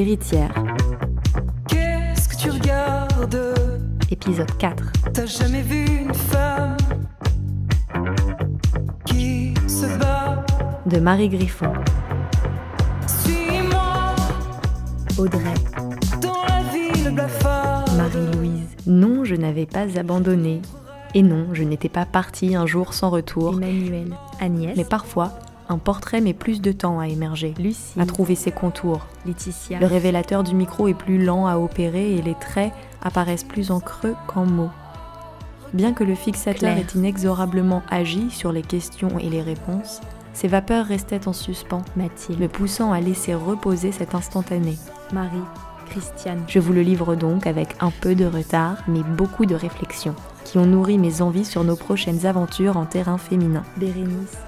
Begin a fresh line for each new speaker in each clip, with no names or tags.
Héritière,
Qu'est-ce que tu regardes?
Épisode 4.
T'as jamais vu une femme qui se bat?
De Marie Griffon,
Suis-moi
Audrey,
dans la ville blafarde.
Marie-Louise. Non, je n'avais pas abandonné. Et non, je n'étais pas partie un jour sans retour.
Emmanuel, Agnès,
Mais parfois, un portrait met plus de temps à émerger,
Lucie,
à trouver ses contours.
Laetitia,
Le révélateur du micro est plus lent à opérer et les traits apparaissent plus en creux qu'en mots. Bien que le fixateur ait inexorablement agi sur les questions et les réponses, ses vapeurs restaient en suspens,
Mathilde,
me poussant à laisser reposer cet instantané.
Marie, Christiane,
Je vous le livre donc avec un peu de retard, mais beaucoup de réflexion, qui ont nourri mes envies sur nos prochaines aventures en terrain féminin.
Bérénice,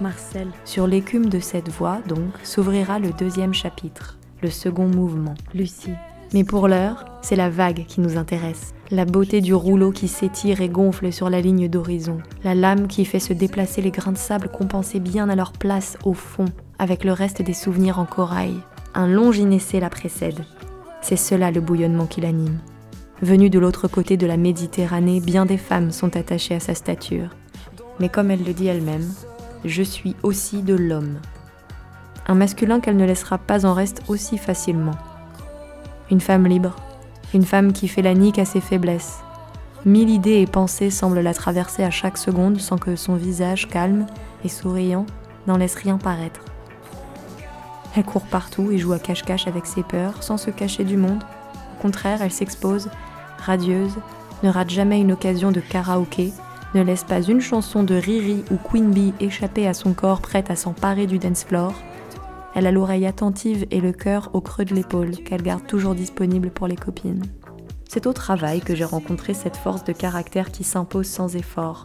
Marcel,
Sur l'écume de cette voie, donc, s'ouvrira le deuxième chapitre, le second mouvement.
Lucie,
Mais pour l'heure, c'est la vague qui nous intéresse. La beauté du rouleau qui s'étire et gonfle sur la ligne d'horizon. La lame qui fait se déplacer les grains de sable compensés bien à leur place au fond, avec le reste des souvenirs en corail. Un long gynécée la précède. C'est cela le bouillonnement qui l'anime. Venu de l'autre côté de la Méditerranée, bien des femmes sont attachées à sa stature. Mais comme elle le dit elle-même, je suis aussi de l'homme. Un masculin qu'elle ne laissera pas en reste aussi facilement. Une femme libre, une femme qui fait la nique à ses faiblesses. Mille idées et pensées semblent la traverser à chaque seconde sans que son visage calme et souriant n'en laisse rien paraître. Elle court partout et joue à cache-cache avec ses peurs sans se cacher du monde. Au contraire, elle s'expose, radieuse, ne rate jamais une occasion de karaoké, ne laisse pas une chanson de Riri ou Queen Bee échapper à son corps prête à s'emparer du dance floor. Elle a l'oreille attentive et le cœur au creux de l'épaule qu'elle garde toujours disponible pour les copines. C'est au travail que j'ai rencontré cette force de caractère qui s'impose sans effort.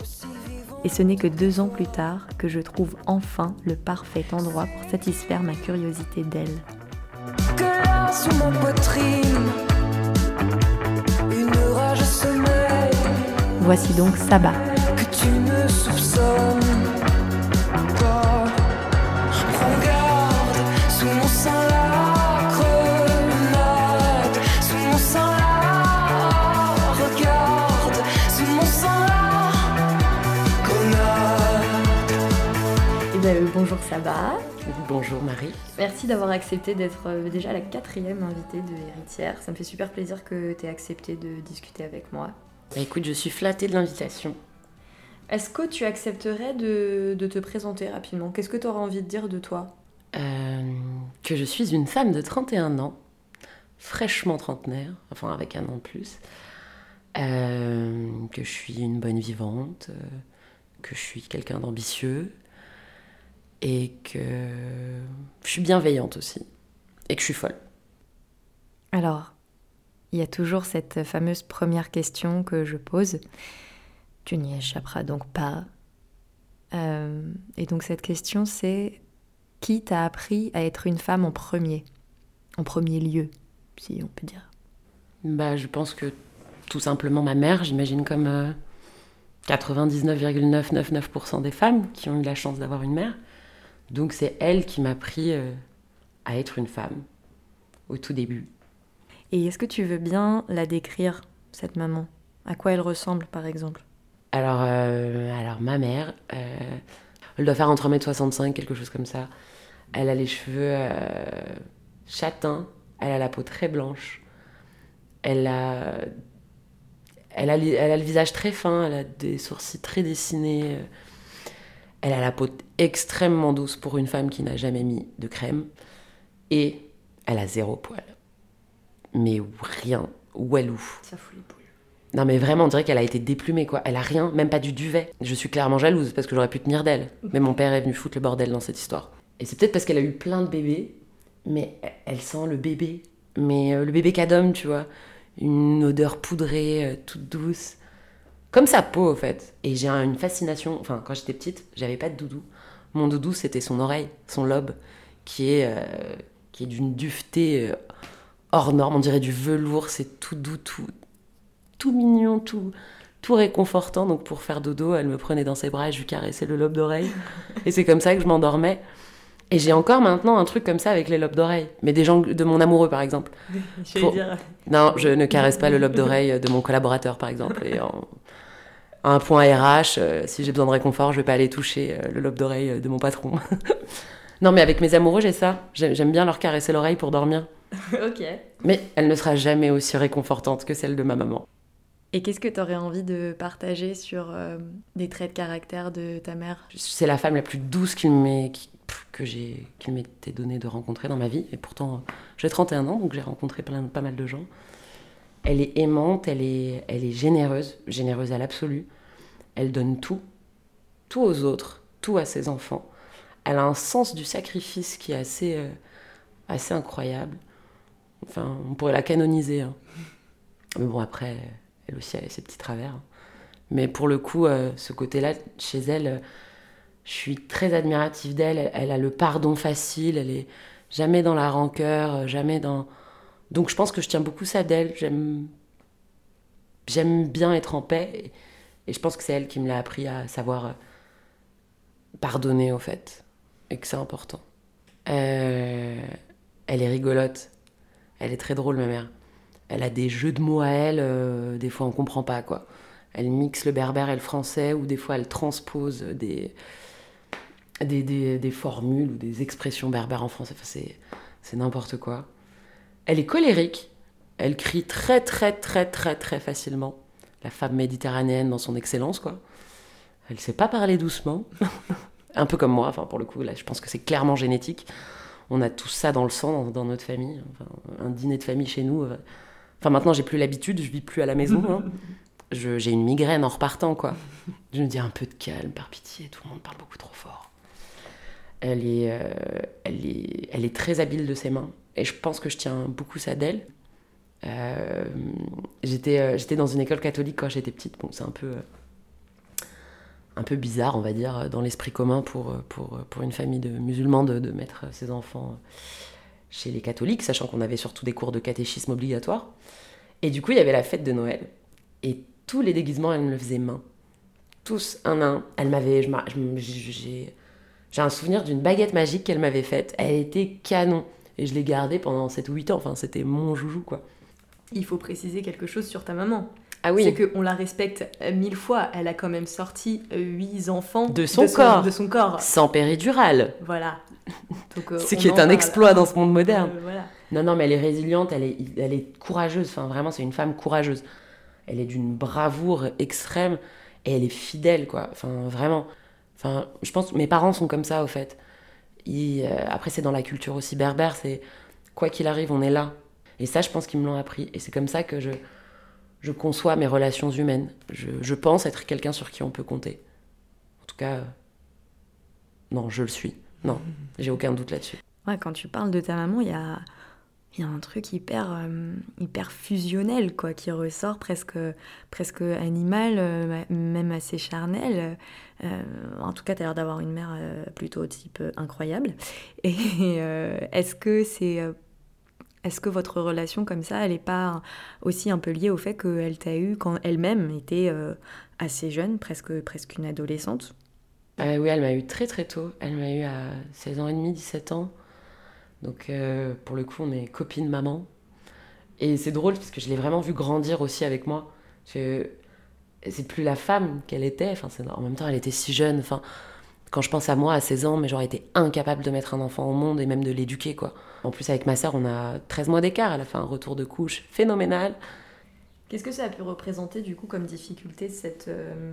Et ce n'est que deux ans plus tard que je trouve enfin le parfait endroit pour satisfaire ma curiosité d'elle.
Que là, sous ma poitrine, une rage sommeille
Voici donc Saba,
que tu ne soupçonnes pas. Prends garde, sous mon sein la grenade, sous mon sein la regarde, sous mon sein la grenade.
Bonjour Saba.
Bonjour Marie.
Merci d'avoir accepté d'être euh, déjà la quatrième invitée de Héritière. Ça me fait super plaisir que tu aies accepté de discuter avec moi.
Bah, écoute, je suis flattée de l'invitation.
Est-ce que tu accepterais de, de te présenter rapidement? Qu'est-ce que tu auras envie de dire de toi?
Euh, que je suis une femme de 31 ans, fraîchement trentenaire, enfin avec un an de plus. Euh, que je suis une bonne vivante, euh, que je suis quelqu'un d'ambitieux et que je suis bienveillante aussi et que je suis folle.
Alors, il y a toujours cette fameuse première question que je pose. Tu n'y échapperas donc pas. Euh, et donc cette question, c'est qui t'a appris à être une femme en premier En premier lieu, si on peut dire?
Bah, je pense que tout simplement ma mère, j'imagine comme euh, 99,999% des femmes qui ont eu la chance d'avoir une mère. Donc c'est elle qui m'a appris euh, à être une femme au tout début.
Et est-ce que tu veux bien la décrire, cette maman? À quoi elle ressemble, par exemple?
Alors, euh, alors ma mère, euh, elle doit faire entre 1m65, quelque chose comme ça. Elle a les cheveux euh, châtains, elle a la peau très blanche. Elle a, elle, a, le visage très fin, elle a des sourcils très dessinés. Elle a la peau extrêmement douce pour une femme qui n'a jamais mis de crème. Et elle a zéro poil. Mais rien, Walou.
Ça fout les.
Non mais vraiment, on dirait qu'elle a été déplumée quoi. Elle a rien, même pas du duvet. Je suis clairement jalouse parce que j'aurais pu tenir d'elle. Mais mon père est venu foutre le bordel dans cette histoire. Et c'est peut-être parce qu'elle a eu plein de bébés, mais elle sent le bébé. Mais euh, le bébé cadom, tu vois. Une odeur poudrée, euh, toute douce. Comme sa peau, au fait. Et j'ai un- une fascination. Enfin, quand j'étais petite, j'avais pas de doudou. Mon doudou, c'était son oreille, son lobe, qui est, euh, qui est d'une duveté hors norme. On dirait du velours, c'est tout doux, tout, tout mignon, tout, tout réconfortant. Donc pour faire dodo, elle me prenait dans ses bras et je lui caressais le lobe d'oreille. et c'est comme ça que je m'endormais. Et j'ai encore maintenant un truc comme ça avec les lobes d'oreille. Mais des gens de mon amoureux, par exemple.
J'allais
Pour-
dire.
Non, je ne caresse pas le lobe d'oreille de mon collaborateur, par exemple. Et en- à un point RH, euh, si j'ai besoin de réconfort, je vais pas aller toucher euh, le lobe d'oreille de mon patron. non, mais avec mes amoureux, j'ai ça. J'ai- J'aime bien leur caresser l'oreille pour dormir.
ok.
Mais elle ne sera jamais aussi réconfortante que celle de ma maman.
Et qu'est-ce que tu aurais envie de partager sur euh, des traits de caractère de ta mère?
C'est la femme la plus douce qu'il m'ait- que j'ai, m'était donné de rencontrer dans ma vie. Et pourtant, j'ai 31 ans, donc j'ai rencontré plein, pas mal de gens. Elle est aimante, elle est, elle est généreuse, généreuse à l'absolu. Elle donne tout, tout aux autres, tout à ses enfants. Elle a un sens du sacrifice qui est assez, euh, assez incroyable. Enfin, on pourrait la canoniser. hein. Mais bon, après, elle aussi a ses petits travers. Mais pour le coup, euh, ce côté-là, chez elle, euh, je suis très admirative d'elle. Elle, elle a le pardon facile, elle est jamais dans la rancœur, euh, jamais dans. Donc je pense que je tiens beaucoup ça d'elle. J'aime, j'aime bien être en paix, et, je pense que c'est elle qui me l'a appris à savoir pardonner au fait, et que c'est important. Elle est rigolote, elle est très drôle ma mère. Elle a des jeux de mots à elle, euh, des fois on comprend pas quoi. Elle mixe le berbère et le français, ou des fois elle transpose des, des, des, formules ou des expressions berbères en français. C'est, n'importe quoi. Elle est colérique. Elle crie très, très, très, très, très facilement. La femme méditerranéenne dans son excellence, quoi. Elle sait pas parler doucement. Un peu comme moi, enfin, pour le coup, là, je pense que c'est clairement génétique. On a tout ça dans le sang, dans, notre famille. Un dîner de famille chez nous. euh, Enfin, maintenant, j'ai plus l'habitude, je vis plus à la maison. hein. J'ai une migraine en repartant, quoi. Je me dis un peu de calme, par pitié, tout le monde parle beaucoup trop fort. Elle est, euh, elle est, elle est très habile de ses mains, et je pense que je tiens beaucoup ça d'elle. Euh, j'étais, euh, j'étais dans une école catholique quand j'étais petite, bon, c'est un peu, un peu bizarre, on va dire, dans l'esprit commun pour, pour, pour une famille de musulmans de, de mettre ses enfants chez les catholiques, sachant qu'on avait surtout des cours de catéchisme obligatoires. Et du coup, il y avait la fête de Noël, et tous les déguisements, elle me le faisait main. Tous, un à un. Elle m'avait. j'ai un souvenir d'une baguette magique qu'elle m'avait faite. Elle était canon. Et je l'ai gardée pendant 7 ou 8 ans. Enfin, c'était mon joujou, quoi.
Il faut préciser quelque chose sur ta maman.
Ah oui,
C'est qu'on la respecte mille fois. Elle a quand même sorti euh, huit enfants
De son corps.
De son corps.
sans péridurale.
Voilà. Donc, euh,
Ce qui est un exploit dans ce monde moderne.
Euh, voilà.
Non, non, mais elle est résiliente, elle est, elle est courageuse. Enfin, vraiment, c'est une femme courageuse. Elle est d'une bravoure extrême et elle est fidèle, quoi. Enfin, vraiment. Enfin, je pense mes parents sont comme ça, au fait. Ils, euh, après, c'est dans la culture aussi berbère, c'est quoi qu'il arrive, on est là. Et ça, je pense qu'ils me l'ont appris. Et c'est comme ça que je, je conçois mes relations humaines. Je, pense être quelqu'un sur qui on peut compter. En tout cas, euh, non, je le suis. Non, j'ai aucun doute là-dessus.
Ouais, quand tu parles de ta maman, il y a, y a un truc hyper, euh, hyper fusionnel, quoi, qui ressort presque, presque animal, euh, même assez charnel. En tout cas, tu as l'air d'avoir une mère plutôt type incroyable. Et est-ce que c'est... est-ce que votre relation comme ça, elle n'est pas aussi un peu liée au fait qu'elle t'a eu quand elle-même était euh, assez jeune, presque, presque une adolescente?
Euh, oui, elle m'a eu très très tôt. Elle m'a eu à 16 ans et demi, 17 ans. Donc euh, pour le coup, on est copine maman. Et c'est drôle parce que je l'ai vraiment vu grandir aussi avec moi. C'est plus la femme qu'elle était. En même temps, elle était si jeune. Quand je pense à moi à 16 ans, mais j'aurais été incapable de mettre un enfant au monde et même de l'éduquer, quoi. En plus, avec ma sœur, on a 13 mois d'écart. Elle a fait un retour de couche phénoménal.
Qu'est-ce que ça a pu représenter du coup comme difficulté cette, euh,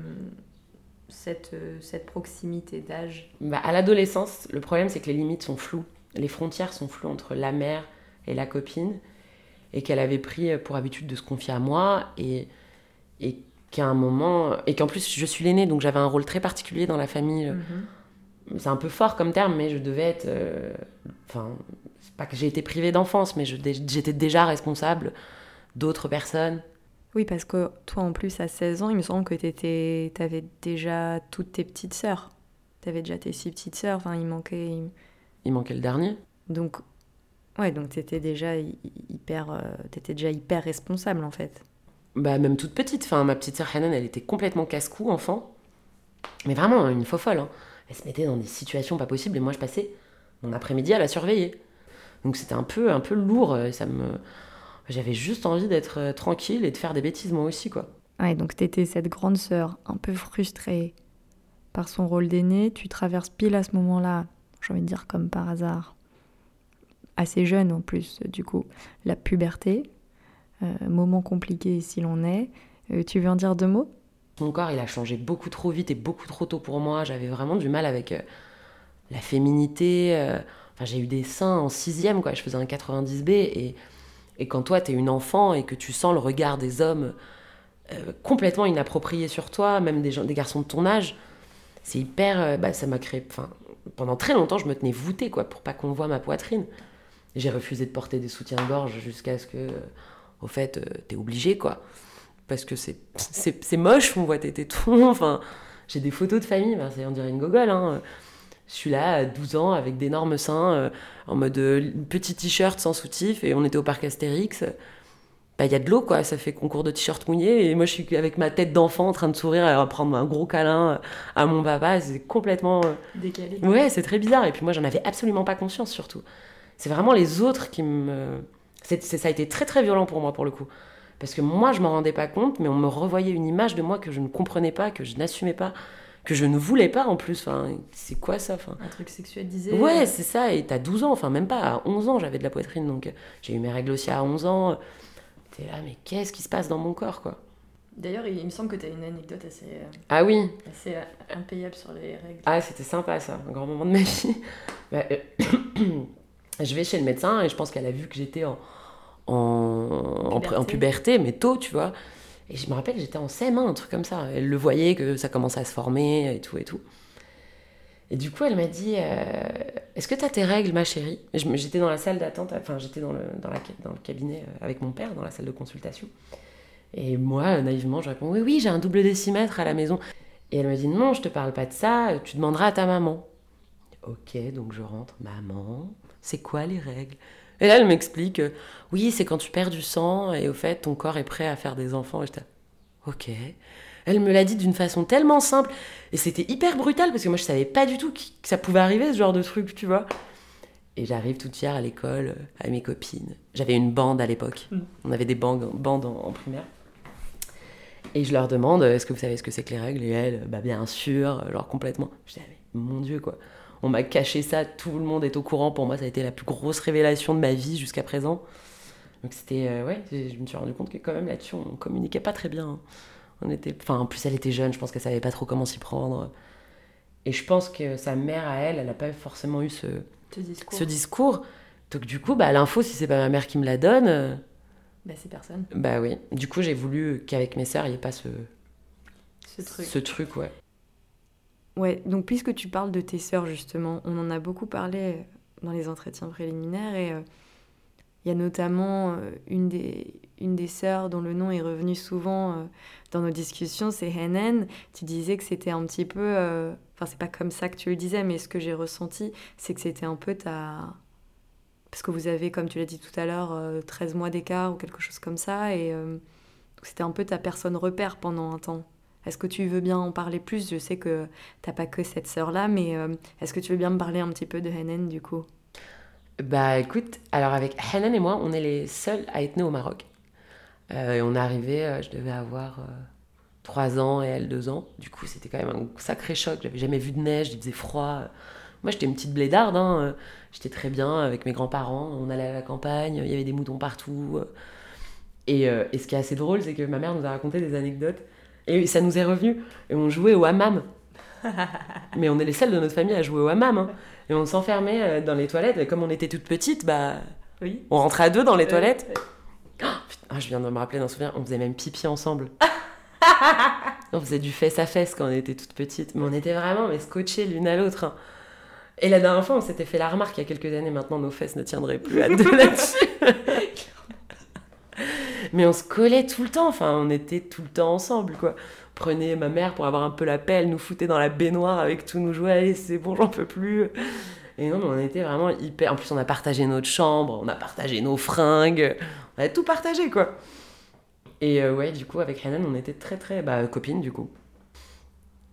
cette, euh, cette proximité d'âge?
Bah, à l'adolescence, le problème c'est que les limites sont floues. Les frontières sont floues entre la mère et la copine. Et qu'elle avait pris pour habitude de se confier à moi. Et, et qu'à un moment. Et qu'en plus, je suis l'aînée, donc j'avais un rôle très particulier dans la famille. C'est un peu fort comme terme, mais je devais être. euh, Enfin, c'est pas que j'ai été privée d'enfance, mais j'étais déjà responsable d'autres personnes.
Oui, parce que toi en plus à 16 ans, il me semble que tu avais déjà toutes tes petites sœurs. Tu avais déjà tes six petites sœurs, enfin il manquait... il-
Il manquait le dernier.
Donc, ouais, donc tu étais déjà hy- hyper, euh, t'étais déjà hyper responsable en fait.
Bah, même toute petite. Enfin, ma petite sœur Hanan, elle était complètement casse-cou, enfant. Mais vraiment, une faux folle. hein. Elle se mettait dans des situations pas possibles et moi, je passais mon après-midi à la surveiller. Donc c'était un peu, un peu lourd. euh, Ça me... J'avais juste envie d'être euh, tranquille et de faire des bêtises moi aussi, quoi.
Ouais, donc t'étais cette grande sœur un peu frustrée par son rôle d'aînée. Tu traverses pile à ce moment-là, j'ai envie de dire comme par hasard, assez jeune en plus, du coup, la puberté. Euh, moment compliqué s'il en est. Euh, tu veux en dire deux mots?
Mon corps, il a changé beaucoup trop vite et beaucoup trop tôt pour moi. J'avais vraiment du mal avec euh, la féminité. j'ai eu des seins en sixième, quoi. Je faisais un 90B. Et, quand toi, t'es une enfant et que tu sens le regard des hommes complètement inapproprié sur toi, même des, garçons de ton âge, c'est hyper... bah, ça m'a créé... Pendant très longtemps, je me tenais voûtée, quoi, pour pas qu'on voit ma poitrine. J'ai refusé de porter des soutiens-gorge jusqu'à ce que... au fait, euh, t'es obligé, quoi parce que c'est c'est c'est moche, on voit tes tétons. Enfin, j'ai des photos de famille, ben, c'est on dirait une gogole. Hein. Je suis là à 12 ans avec d'énormes seins, euh, en mode euh, petit t-shirt sans soutif, et on était au parc Astérix. Bah, il y a de l'eau, quoi. Ça fait concours de t-shirt mouillé, et moi je suis avec ma tête d'enfant en train de sourire, à prendre un gros câlin à mon papa. C'est complètement.
Décalé.
Ouais, c'est très bizarre. Et puis moi, j'en avais absolument pas conscience, surtout. C'est vraiment les autres qui me. C'est- ça a été très très violent pour moi, pour le coup. Parce que moi, je m'en rendais pas compte, mais on me revoyait une image de moi que je ne comprenais pas, que je n'assumais pas, que je ne voulais pas en plus. Enfin, c'est quoi ça enfin,
Un truc sexualisé.
Ouais, c'est ça. Et t'as 12 ans, enfin même pas, à 11 ans, j'avais de la poitrine. Donc euh, j'ai eu mes règles aussi à 11 ans. T'es là, mais qu'est-ce qui se passe dans mon corps, quoi?
D'ailleurs, il me semble que tu as une anecdote assez, euh,
Ah oui,
assez euh, impayable sur les règles.
Ah, c'était sympa ça, un grand moment de ma vie. Bah, euh, je vais chez le médecin et je pense qu'elle a vu que j'étais en, en,
Puberté.
en puberté, mais tôt, tu vois. Et je me rappelle, j'étais en CM1, un truc comme ça. Elle le voyait que ça commençait à se former et tout et tout. Et du coup, elle m'a dit euh, Est-ce que tu as tes règles, ma chérie? J'étais dans la salle d'attente, enfin, j'étais dans le, dans, la, dans le cabinet euh, avec mon père, dans la salle de consultation. Et moi, naïvement, je réponds Oui, oui, j'ai un double décimètre à la maison. Et elle me dit Non, je te parle pas de ça, tu demanderas à ta maman. Ok, donc je rentre Maman, c'est quoi les règles? Et là, elle m'explique euh, Oui, c'est quand tu perds du sang et au fait, ton corps est prêt à faire des enfants. Et j'étais Ok. Elle me l'a dit d'une façon tellement simple et c'était hyper brutal parce que moi je savais pas du tout que ça pouvait arriver ce genre de truc, tu vois. Et j'arrive toute fière à l'école, euh, à mes copines. J'avais une bande à l'époque.
Mm.
On avait des bandes, bandes en, en primaire. Et je leur demande est-ce que vous savez ce que c'est que les règles? Et elles, bah bien sûr, euh, genre complètement. Je dis, ah, mais mon Dieu, quoi. On m'a caché ça, tout le monde est au courant. Pour moi, ça a été la plus grosse révélation de ma vie jusqu'à présent. Donc c'était, euh, ouais, je me suis rendu compte que quand même là-dessus, on communiquait pas très bien. hein. On était, enfin, en plus, elle était jeune, je pense qu'elle savait pas trop comment s'y prendre. Et je pense que sa mère à elle, elle n'a pas forcément eu ce,
Ce discours,
ce discours. Donc du coup, bah, l'info, si c'est pas ma mère qui me la donne, euh,
bah, c'est personne.
bah oui. Du coup, j'ai voulu qu'avec mes sœurs, il n'y ait pas ce,
Ce truc.
ce truc, ouais.
Ouais, donc puisque tu parles de tes sœurs justement, on en a beaucoup parlé dans les entretiens préliminaires et euh, il y a notamment euh, une, des, une des sœurs dont le nom est revenu souvent euh, dans nos discussions, c'est Henan. Tu disais que c'était un petit peu, euh, enfin c'est pas comme ça que tu le disais, mais ce que j'ai ressenti, c'est que c'était un peu ta... Parce que vous avez, comme tu l'as dit tout à l'heure, euh, 13 mois d'écart ou quelque chose comme ça, et euh, c'était un peu ta personne repère pendant un temps. Est-ce que tu veux bien en parler plus? Je sais que t'as pas que cette sœur-là, mais euh, est-ce que tu veux bien me parler un petit peu de Hennen du coup?
Bah écoute, alors avec Hanan et moi, on est les seuls à être nés au Maroc. Euh, et on est arrivé, euh, je devais avoir 3 ans et elle 2 ans. Du coup, c'était quand même un sacré choc. J'avais jamais vu de neige, il faisait froid. Moi, j'étais une petite blédarde. hein, J'étais très bien avec mes grands-parents. On allait à la campagne, il y avait des moutons partout. Et, et ce qui est assez drôle, c'est que ma mère nous a raconté des anecdotes. Et ça nous est revenu. Et on jouait au hammam. Mais on est les seuls de notre famille à jouer au hammam. hein. Et on s'enfermait euh, dans les toilettes. Et comme on était toutes petites, bah,
Oui.
on rentrait à deux dans les
Euh,
toilettes.
euh,
Ah, je viens de me rappeler d'un souvenir, on faisait même pipi ensemble. on faisait du fesse à fesse quand on était toutes petites. Mais on était vraiment mais scotchées l'une à l'autre. hein. Et la dernière fois, on s'était fait la remarque il y a quelques années maintenant, nos fesses ne tiendraient plus à deux là-dessus. Mais on se collait tout le temps, enfin, on était tout le temps ensemble, quoi. Prenez ma mère pour avoir un peu la pelle, nous foutait dans la baignoire avec tous nos jouets, allez, c'est bon, j'en peux plus. Et non, mais on était vraiment hyper. En plus, on a partagé notre chambre, on a partagé nos fringues, on a tout partagé, quoi. Et euh, ouais, du coup, avec Hanan, on était très, très. Bah, copines, du coup.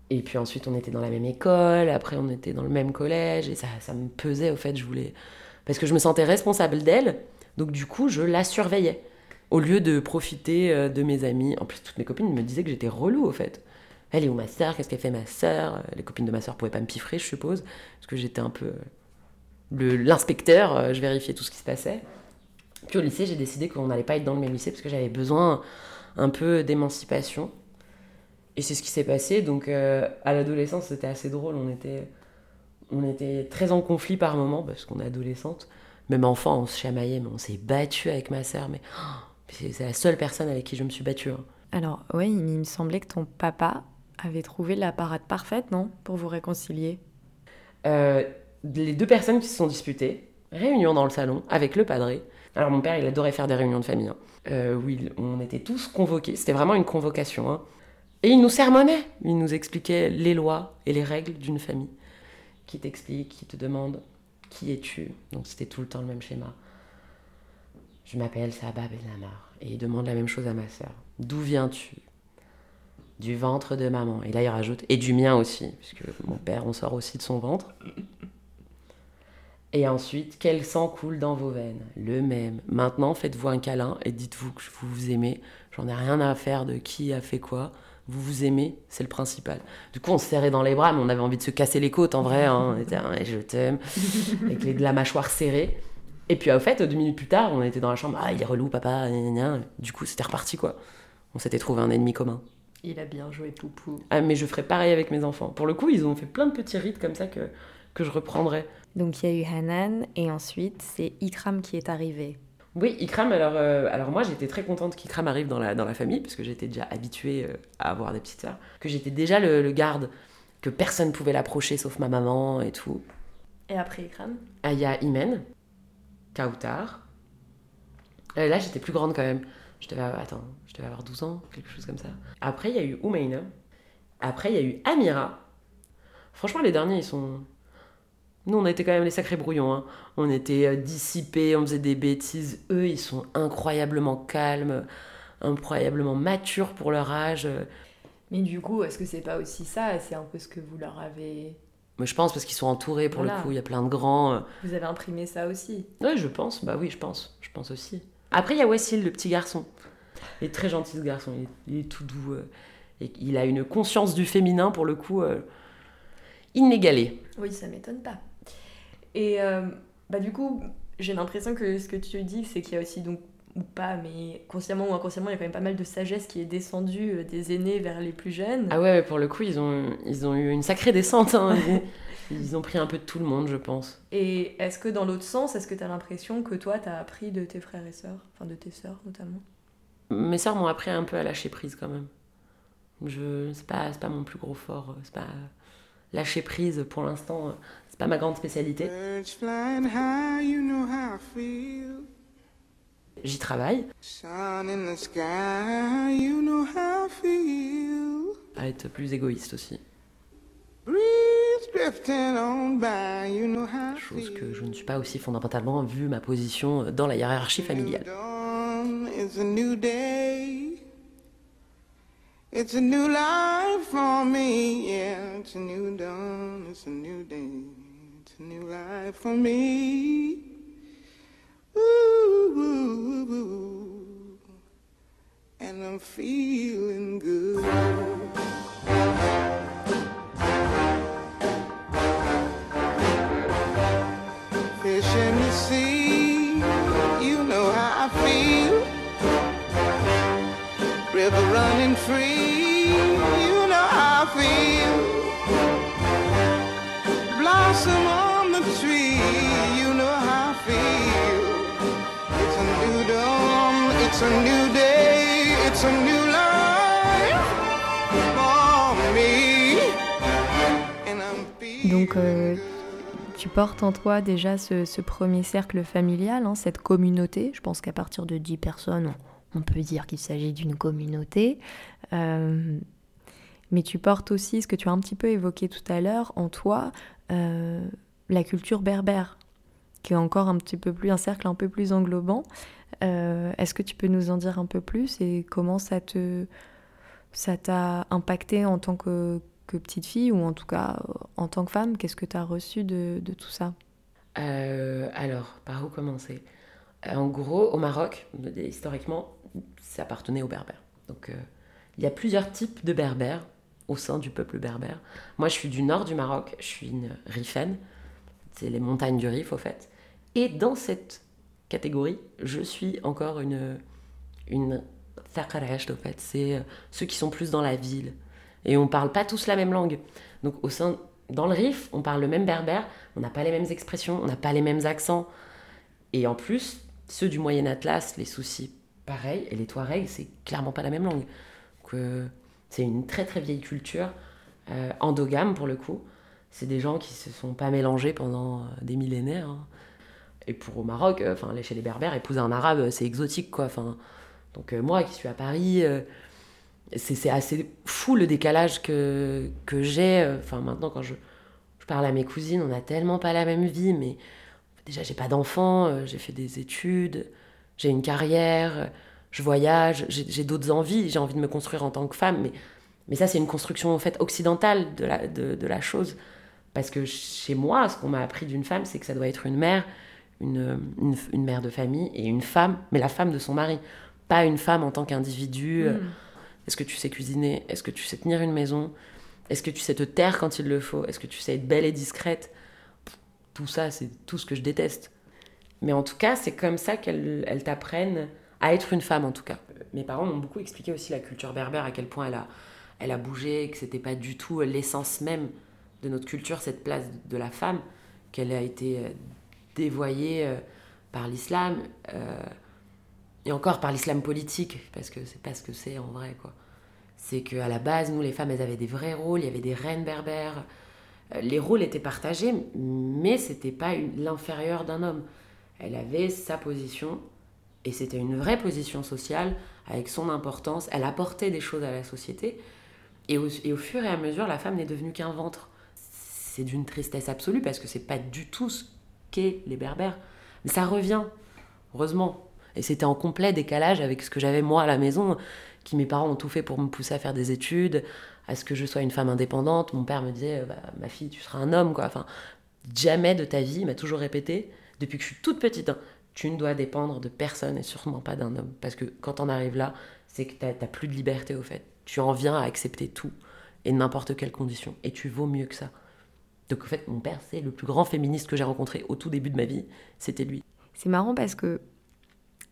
Et puis ensuite, on était dans la même école, après, on était dans le même collège, et ça, ça me pesait, au fait, je voulais. Parce que je me sentais responsable d'elle, donc du coup, je la surveillais. Au lieu de profiter euh, de mes amis. En plus, toutes mes copines me disaient que j'étais relou, au fait. Elle est où ma sœur? Qu'est-ce qu'elle fait ma sœur? Les copines de ma sœur pouvaient pas me piffrer, je suppose, parce que j'étais un peu euh, l'inspecteur, euh, je vérifiais tout ce qui se passait. Puis au lycée, j'ai décidé qu'on n'allait pas être dans le même lycée parce que j'avais besoin un peu d'émancipation. Et c'est ce qui s'est passé. Donc à l'adolescence, c'était assez drôle. On était, on était très en conflit par moments parce qu'on est adolescente. Même enfant, on se chamaillait, mais on s'est battu avec ma sœur. Mais oh, c'est la seule personne avec qui je me suis battue. hein.
Alors, oui, il me semblait que ton papa avait trouvé la parade parfaite, non? Pour vous réconcilier.
Euh, les deux personnes qui se sont disputées, réunion dans le salon avec le padré. Alors mon père, il adorait faire des réunions de famille. hein. Euh, où il- on était tous convoqués. C'était vraiment une convocation. hein. Et il nous sermonnait. Il nous expliquait les lois et les règles d'une famille. Qui t'explique, qui te demande qui es-tu. Donc c'était tout le temps le même schéma. Je m'appelle Sabah Benamar. Et il demande la même chose à ma sœur. D'où viens-tu? Du ventre de maman. Et là, il rajoute, et du mien aussi, puisque mon père, on sort aussi de son ventre. Et ensuite, quel sang coule dans vos veines? Le même. Maintenant, faites-vous un câlin et dites-vous que vous vous aimez. J'en ai rien à faire de qui a fait quoi. Vous vous aimez, c'est le principal. Du coup, on se serrait dans les bras, mais on avait envie de se casser les côtes en vrai. hein. Ah, je t'aime, avec de la mâchoire serrée. Et puis, au fait, deux minutes plus tard, on était dans la chambre. Ah, il est relou, papa. gna, gna, gna. Du coup, c'était reparti, quoi. On s'était trouvé un ennemi commun.
Il a bien joué Poupou.
Ah, mais je ferai pareil avec mes enfants. Pour le coup, ils ont fait plein de petits rites comme ça que, que je reprendrai.
Donc, il y a eu Hanan, et ensuite, c'est Ikram qui est arrivé.
Oui, Ikram, alors, euh, alors moi j'étais très contente qu'Ikram arrive dans la, dans la famille, parce que j'étais déjà habituée euh, à avoir des petites sœurs, que j'étais déjà le, le garde, que personne pouvait l'approcher sauf ma maman et tout.
Et après Ikram?
Ah, Il y a Imen, Kautar. Euh, là j'étais plus grande quand même. Je devais avoir, attends, je devais avoir 12 ans, quelque chose comme ça. Après il y a eu Oumeina. Après il y a eu Amira. Franchement les derniers ils sont... Nous on été quand même les sacrés brouillons. hein. On était euh, dissipés, on faisait des bêtises. Eux ils sont incroyablement calmes, incroyablement matures pour leur âge.
Mais du coup, est-ce que c'est pas aussi ça? C'est un peu ce que vous leur avez.
Mais je pense parce qu'ils sont entourés pour
Voilà.
le coup, il y a plein de grands. euh,
Vous avez imprimé ça aussi
Ouais, je pense. Bah oui, je pense. Je pense aussi. Après, il y a Wassil, le petit garçon. Il est très gentil, ce garçon. Il est, il est tout doux. euh, et il a une conscience du féminin, pour le coup, euh, inégalée.
Oui, ça m'étonne pas. Et euh, bah du coup, j'ai l'impression que ce que tu dis, c'est qu'il y a aussi donc ou pas, mais consciemment ou inconsciemment, il y a quand même pas mal de sagesse qui est descendue euh, des aînés vers les plus jeunes.
Ah ouais, pour le coup, ils ont, ils ont eu une sacrée descente. hein. Ils, ont pris un peu de tout le monde, je pense.
Et est-ce que dans l'autre sens, est-ce que tu as l'impression que toi, tu as appris de tes frères et sœurs, enfin de tes sœurs notamment?
Mes sœurs m'ont appris un peu à lâcher prise quand même. Je, c'est pas, c'est pas mon plus gros fort. euh, C'est pas lâcher prise pour l'instant. euh, C'est pas ma grande spécialité.
Birds flying high, you know how I feel.
J'y travaille
Sun in the sky, you know how I feel.
à être plus égoïste aussi.
Breeze drifting on by, you know how I
Chose que je ne suis pas aussi fondamentalement vu ma position dans la hiérarchie familiale.
It's Ooh, and I'm feeling good. It's a new day, it's a new life for me. And I'm feeling
Donc, euh, tu portes en toi déjà ce, ce premier cercle familial, hein, cette communauté. Je pense qu'à partir de 10 personnes, on, on peut dire qu'il s'agit d'une communauté. Euh, mais tu portes aussi ce que tu as un petit peu évoqué tout à l'heure en toi, euh, la culture berbère, qui est encore un petit peu plus, un cercle un peu plus englobant. Euh, Est-ce que tu peux nous en dire un peu plus et comment ça te ça t'a impacté en tant que petite fille, ou en tout cas euh, en tant que femme, qu'est-ce que tu as reçu de, tout ça?
Euh, alors, par où commencer? En gros, au Maroc, historiquement, ça appartenait aux Berbères. Donc, il y a plusieurs types de Berbères au sein du peuple berbère. Moi, je suis du nord du Maroc, je suis une Rifaine, c'est les montagnes du Rif, au fait. Et dans cette catégorie, je suis encore une, une au fait. C'est euh, ceux qui sont plus dans la ville. Et on parle pas tous la même langue. Donc, au sein, dans le Rif, on parle le même berbère, on n'a pas les mêmes expressions, on n'a pas les mêmes accents. Et en plus, ceux du Moyen Atlas, les soucis, pareil, et les Touaregs, c'est clairement pas la même langue. Euh, c'est une très très vieille culture, euh, endogame pour le coup. C'est des gens qui se sont pas mélangés pendant des millénaires. hein. Et pour au Maroc, euh, enfin, chez les Berbères, épouser un arabe, euh, c'est exotique quoi. Enfin, donc euh, moi qui suis à Paris, euh, c'est assez fou le décalage que, que j'ai. euh, Enfin, maintenant, quand je, je parle à mes cousines, on n'a tellement pas la même vie, mais déjà, j'ai pas d'enfants, euh, j'ai fait des études, j'ai une carrière, euh, je voyage, j'ai d'autres envies, j'ai envie de me construire en tant que femme, mais, mais ça, c'est une construction en occidentale de la, de, de la chose. Parce que chez moi, ce qu'on m'a appris d'une femme, c'est que ça doit être une mère, une, une, une mère de famille et une femme, mais la femme de son mari. Pas une femme en tant qu'individu. euh,
Mm.
Est-ce que tu sais cuisiner? Est-ce que tu sais tenir une maison? Est-ce que tu sais te taire quand il le faut? Est-ce que tu sais être belle et discrète? Tout ça, c'est tout ce que je déteste. Mais en tout cas, c'est comme ça qu'elles elles t'apprennent à être une femme, en tout cas. Mes parents m'ont beaucoup expliqué aussi la culture berbère, à quel point elle a, elle a bougé, que c'était pas du tout l'essence même de notre culture, cette place de la femme, qu'elle a été euh, dévoyée euh, par l'islam. euh, et encore par l'islam politique, parce que c'est pas ce que c'est en vrai, quoi. C'est qu'à la base, nous, les femmes, elles avaient des vrais rôles, il y avait des reines berbères. Euh, Les rôles étaient partagés, mais c'était pas l'inférieur d'un homme. Elle avait sa position, et c'était une vraie position sociale, avec son importance. Elle apportait des choses à la société, et au, et au fur et à mesure, la femme n'est devenue qu'un ventre. C'est d'une tristesse absolue, parce que c'est pas du tout ce les berbères. Mais ça revient, heureusement. Et c'était en complet décalage avec ce que j'avais moi à la maison, qui mes parents ont tout fait pour me pousser à faire des études, à ce que je sois une femme indépendante. Mon père me disait, bah, ma fille, tu seras un homme, quoi. Enfin, jamais de ta vie, il m'a toujours répété, depuis que je suis toute petite, hein, tu ne dois dépendre de personne et sûrement pas d'un homme. Parce que quand on arrive là, c'est que t'as t'as plus de liberté, au fait. Tu en viens à accepter tout et n'importe quelle condition. Et tu vaux mieux que ça. Donc, en fait, mon père, c'est le plus grand féministe que j'ai rencontré au tout début de ma vie. C'était lui.
C'est marrant parce que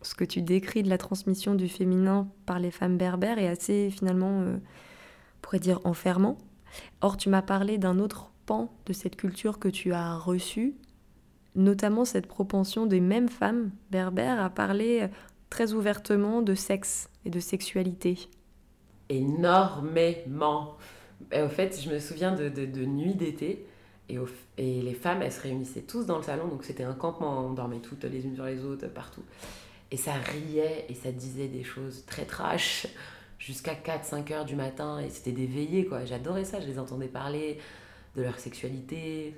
ce que tu décris de la transmission du féminin par les femmes berbères est assez finalement, euh, on pourrait dire, enfermant. Or, tu m'as parlé d'un autre pan de cette culture que tu as reçu, notamment cette propension des mêmes femmes berbères à parler euh, très ouvertement de sexe et de sexualité.
énormément. Et au fait, je me souviens de, de, de nuits d'été et, et les femmes, elles se réunissaient tous dans le salon, donc c'était un campement, on dormait toutes les unes sur les autres, partout. Et ça riait et ça disait des choses très trash jusqu'à 4-5 heures du matin et c'était des veillées, quoi. J'adorais ça, je les entendais parler de leur sexualité,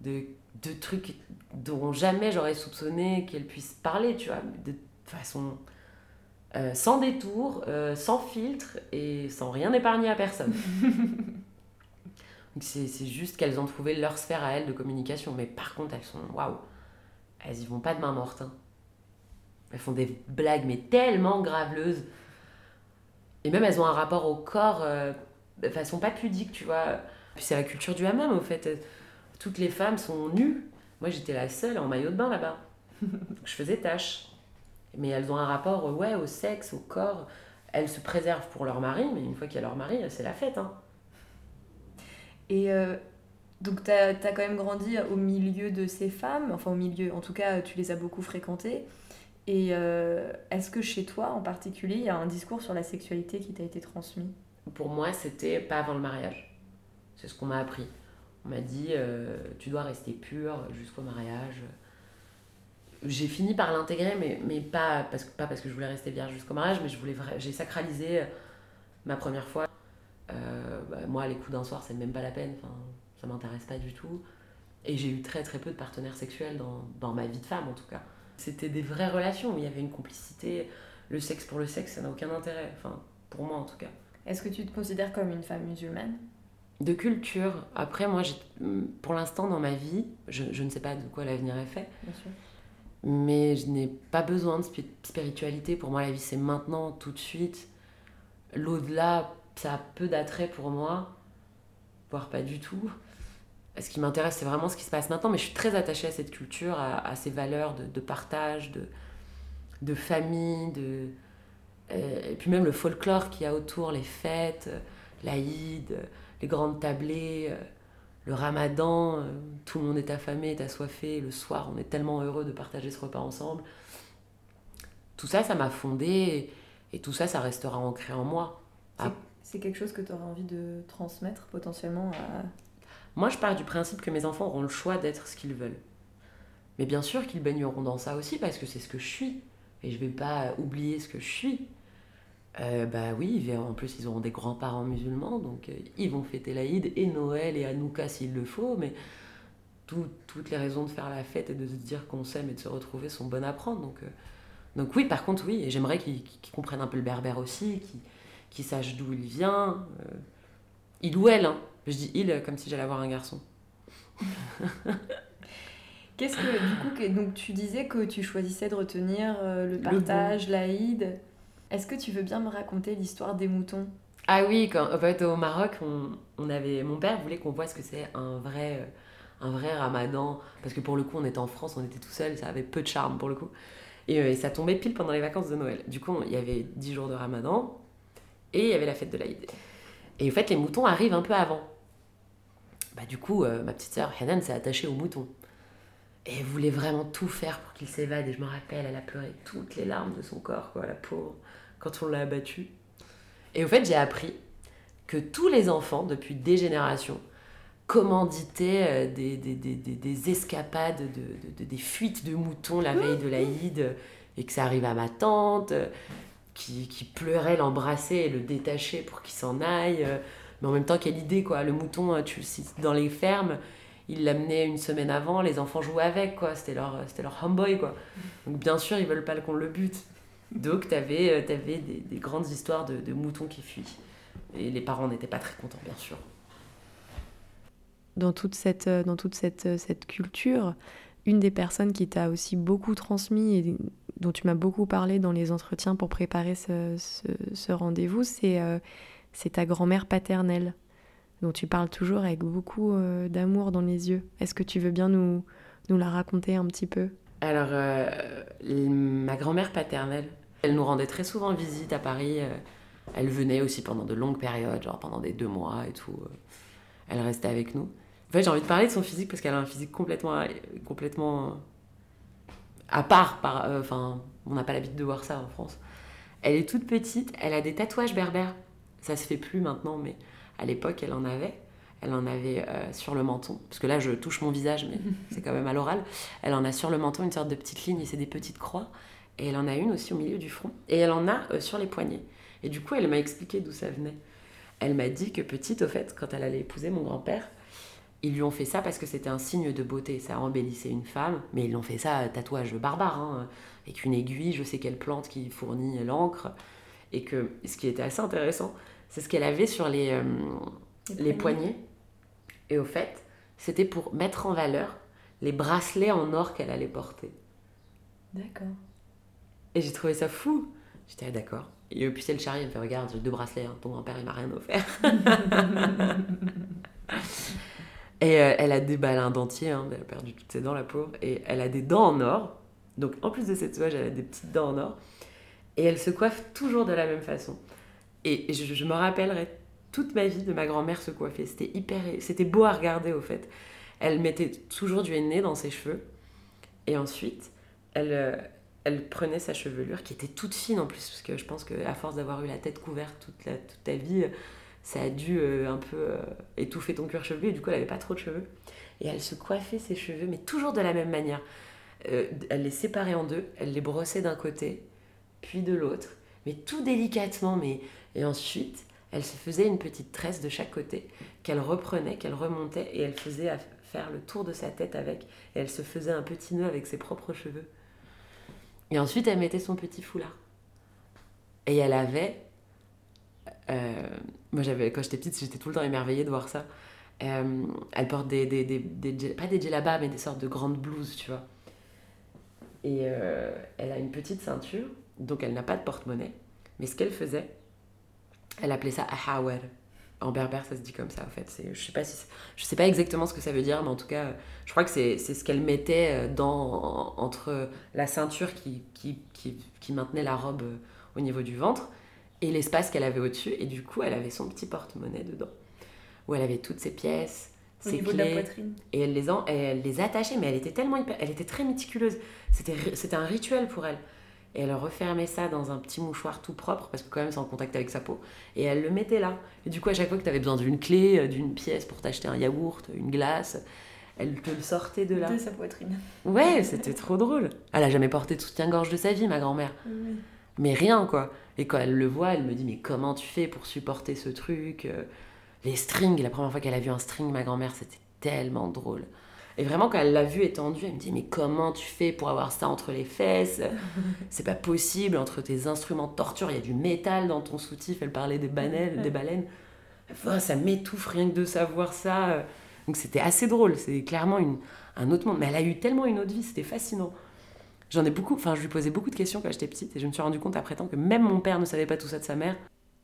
de, de trucs dont jamais j'aurais soupçonné qu'elles puissent parler, tu vois, de façon euh, sans détour, euh, sans filtre et sans rien épargner à personne. Donc c'est juste qu'elles ont trouvé leur sphère à elles de communication. Mais par contre, elles sont. Waouh Elles y vont pas de main morte. hein. Elles font des blagues, mais tellement graveleuses. Et même, elles ont un rapport au corps euh, de façon pas pudique, tu vois. Puis c'est la culture du hammam, au fait. Toutes les femmes sont nues. Moi, j'étais la seule en maillot de bain là-bas. Je faisais tâche. Mais elles ont un rapport ouais, au sexe, au corps. Elles se préservent pour leur mari, mais une fois qu'il y a leur mari, c'est la fête. Hein.
Et euh, donc, tu as, quand même grandi au milieu de ces femmes, enfin au milieu, en tout cas, tu les as beaucoup fréquentées. Et euh, est-ce que chez toi, en particulier, il y a un discours sur la sexualité qui t'a été transmis?
Pour moi, c'était pas avant le mariage. C'est ce qu'on m'a appris. On m'a dit, euh, tu dois rester pure jusqu'au mariage. J'ai fini par l'intégrer, mais, mais pas, parce que, pas parce que je voulais rester vierge jusqu'au mariage, mais j'ai sacralisé ma première fois. Euh, bah, moi, les coups d'un soir, c'est même pas la peine. Enfin, ça m'intéresse pas du tout. Et j'ai eu très très peu de partenaires sexuels dans, dans ma vie de femme, en tout cas. C'était des vraies relations où il y avait une complicité. Le sexe pour le sexe, ça n'a aucun intérêt. Enfin, pour moi, en tout cas.
Est-ce que tu te considères comme une femme musulmane?
De culture. Après, moi, j'ai- pour l'instant, dans ma vie, je, je ne sais pas de quoi l'avenir est fait,
Bien sûr.
mais je n'ai pas besoin de spi- spiritualité. Pour moi, la vie, c'est maintenant, tout de suite. L'au-delà, ça a peu d'attrait pour moi, voire pas du tout. Ce qui m'intéresse, c'est vraiment ce qui se passe maintenant, mais je suis très attachée à cette culture, à, à ces valeurs de, de partage, de, de famille, de, euh, et puis même le folklore qu'il y a autour, les fêtes, l'Aïd, les grandes tablées, euh, le ramadan, euh, tout le monde est affamé, est assoiffé, le soir on est tellement heureux de partager ce repas ensemble. Tout ça, ça m'a fondé et, et tout ça, ça restera ancré en moi.
C'est quelque chose que tu aurais envie de transmettre potentiellement à.
Moi, je pars du principe que mes enfants auront le choix d'être ce qu'ils veulent. Mais bien sûr qu'ils baigneront dans ça aussi parce que c'est ce que je suis. Et je vais pas oublier ce que je suis. Euh, bah oui, en plus ils auront des grands-parents musulmans, donc euh, ils vont fêter l'Aïd et Noël et Hanouka s'il le faut, mais tout- toutes les raisons de faire la fête et de se dire qu'on s'aime et de se retrouver sont bonnes à prendre. Donc, euh, donc oui, par contre oui, et j'aimerais qu'ils comprennent un peu le berbère aussi, qu'ils sachent d'où il vient. euh, il ou elle, hein. je dis il comme si j'allais avoir un garçon.
Qu'est-ce que, du coup, que- donc tu disais que tu choisissais de retenir euh, le partage, l'Aïd. Est-ce que tu veux bien me raconter l'histoire des moutons?
Ah oui, quand, en fait, au Maroc, on, on avait, mon père voulait qu'on voit ce que c'est un vrai, euh, un vrai ramadan. Parce que pour le coup, on était en France, on était tout seul, ça avait peu de charme pour le coup. Et, et ça tombait pile pendant les vacances de Noël. Du coup, il y avait 10 jours de ramadan et il y avait la fête de l'Aïd. Et en fait, les moutons arrivent un peu avant. Bah, du coup, euh, ma petite sœur Hanan s'est attachée aux moutons. Et elle voulait vraiment tout faire pour qu'il s'évade. Et je me rappelle, elle a pleuré toutes les larmes de son corps, quoi, la pauvre, quand on l'a abattue. Et au fait, j'ai appris que tous les enfants, depuis des générations, commanditaient euh, des, des, des, des- des escapades, de, de- de- des fuites de moutons la veille de l'Aïd, et que ça arrive à ma tante, qui, pleurait l'embrasser et le détacher pour qu'il s'en aille. euh. Mais en même temps, quelle idée, quoi. Le mouton, euh, tu, dans les fermes, ils l'amenaient une semaine avant, les enfants jouaient avec, quoi. C'était leur, c'était leur homeboy, quoi. Donc bien sûr, ils veulent pas qu'on le bute. Donc t'avais, euh, t'avais des, des grandes histoires de, de moutons qui fuient. Et les parents n'étaient pas très contents, bien sûr.
dans toute cette, euh, dans toute cette, euh, cette culture, une des personnes qui t'a aussi beaucoup transmis et dont tu m'as beaucoup parlé dans les entretiens pour préparer ce, rendez-vous, c'est euh, c'est ta grand-mère paternelle, dont tu parles toujours avec beaucoup euh, d'amour dans les yeux. Est-ce que tu veux bien nous, la raconter un petit peu?
Alors, euh, ma grand-mère paternelle, elle nous rendait très souvent visite à Paris. Elle venait aussi pendant de longues périodes, genre pendant des deux mois et tout. Elle restait avec nous. En fait, j'ai envie de parler de son physique parce qu'elle a un physique complètement, complètement à part. par- euh, Enfin, on n'a pas l'habitude de voir ça en France. Elle est toute petite, elle a des tatouages berbères. Ça se fait plus maintenant, mais à l'époque, elle en avait. Elle en avait euh, sur le menton. Parce que là, je touche mon visage, mais c'est quand même à l'oral. Elle en a sur le menton une sorte de petite ligne et c'est des petites croix. Et elle en a une aussi au milieu du front. Et elle en a euh, sur les poignets. Et du coup, elle m'a expliqué d'où ça venait. Elle m'a dit que petite, au fait, quand elle allait épouser mon grand-père, ils lui ont fait ça parce que c'était un signe de beauté. Ça embellissait une femme. Mais ils l'ont fait ça euh, tatouage barbare, hein, avec une aiguille, je sais quelle plante qui fournit l'encre. Et que ce qui était assez intéressant, c'est ce qu'elle avait sur les, euh, les poignets. Et au fait, c'était pour mettre en valeur les bracelets en or qu'elle allait porter.
D'accord.
Et j'ai trouvé ça fou. J'étais ah, d'accord. Et puis c'est le chari, elle me fait regarde, j'ai deux bracelets, hein, ton grand-père il m'a rien offert. et euh, elle a des elle a un dentier, hein, elle a perdu toutes ses dents la pauvre, et elle a des dents en or. Donc en plus de cette tatouage, elle a des petites dents en or. Et elle se coiffe toujours de la même façon. Et je, me rappellerai toute ma vie de ma grand-mère se coiffer. C'était hyper, c'était beau à regarder au fait. Elle mettait toujours du henné dans ses cheveux. Et ensuite, elle, euh, elle prenait sa chevelure, qui était toute fine en plus, parce que je pense qu'à force d'avoir eu la tête couverte toute, la- toute ta vie, ça a dû euh, un peu euh, étouffer ton cuir chevelu, et du coup, elle avait pas trop de cheveux. Et elle se coiffait ses cheveux, mais toujours de la même manière. Euh, elle les séparait en deux, elle les brossait d'un côté, puis de l'autre, mais tout délicatement. Mais... Et ensuite, elle se faisait une petite tresse de chaque côté, qu'elle reprenait, qu'elle remontait, et elle faisait faire le tour de sa tête avec, et elle se faisait un petit nœud avec ses propres cheveux. Et ensuite, elle mettait son petit foulard. Et elle avait. Euh, Moi, j'avais, quand j'étais petite, j'étais tout le temps émerveillée de voir ça. Euh, elle porte des, des, des, des pas des djellabas, mais des sortes de grandes blouses, tu vois. Et euh, elle a une petite ceinture, donc elle n'a pas de porte-monnaie. Mais ce qu'elle faisait, elle appelait ça ahawer. En berbère, ça se dit comme ça, en fait. Je sais pas si, je sais pas exactement ce que ça veut dire, mais en tout cas, je crois que c'est, ce qu'elle mettait dans, entre la ceinture qui, qui, qui, qui maintenait la robe au niveau du ventre et l'espace qu'elle avait au-dessus. Et du coup, elle avait son petit porte-monnaie dedans, où elle avait toutes ses pièces,
Au
ses
niveau de la
clés.
poitrine.
Et elle les, en- et elle les attachait, mais elle était tellement hyper- elle était très méticuleuse. C'était, un rituel pour elle. Et elle refermait ça dans un petit mouchoir tout propre, parce que quand même c'est en contact avec sa peau. Et elle le mettait là. Et du coup, à chaque fois que tu avais besoin d'une clé, euh, d'une pièce pour t'acheter un yaourt, une glace, elle te le sortait de là.
De sa poitrine.
Ouais, c'était trop drôle. Elle a jamais porté de soutien-gorge de sa vie, ma grand-mère.
Oui.
Mais rien, quoi. Et quand elle le voit, elle me dit Mais comment tu fais pour supporter ce truc Euh, Les strings, la première fois qu'elle a vu un string, ma grand-mère, c'était tellement drôle. Et vraiment, quand elle l'a vu étendu, elle me dit Mais comment tu fais pour avoir ça entre les fesses? C'est pas possible, entre tes instruments de torture, il y a du métal dans ton soutif. Elle parlait des, baleines, des baleines. Enfin, ça m'étouffe rien que de savoir ça. Donc c'était assez drôle, c'est clairement une, un autre monde. Mais elle a eu tellement une autre vie, c'était fascinant. J'en ai beaucoup, enfin je lui posais beaucoup de questions quand j'étais petite et je me suis rendu compte après temps que même mon père ne savait pas tout ça de sa mère.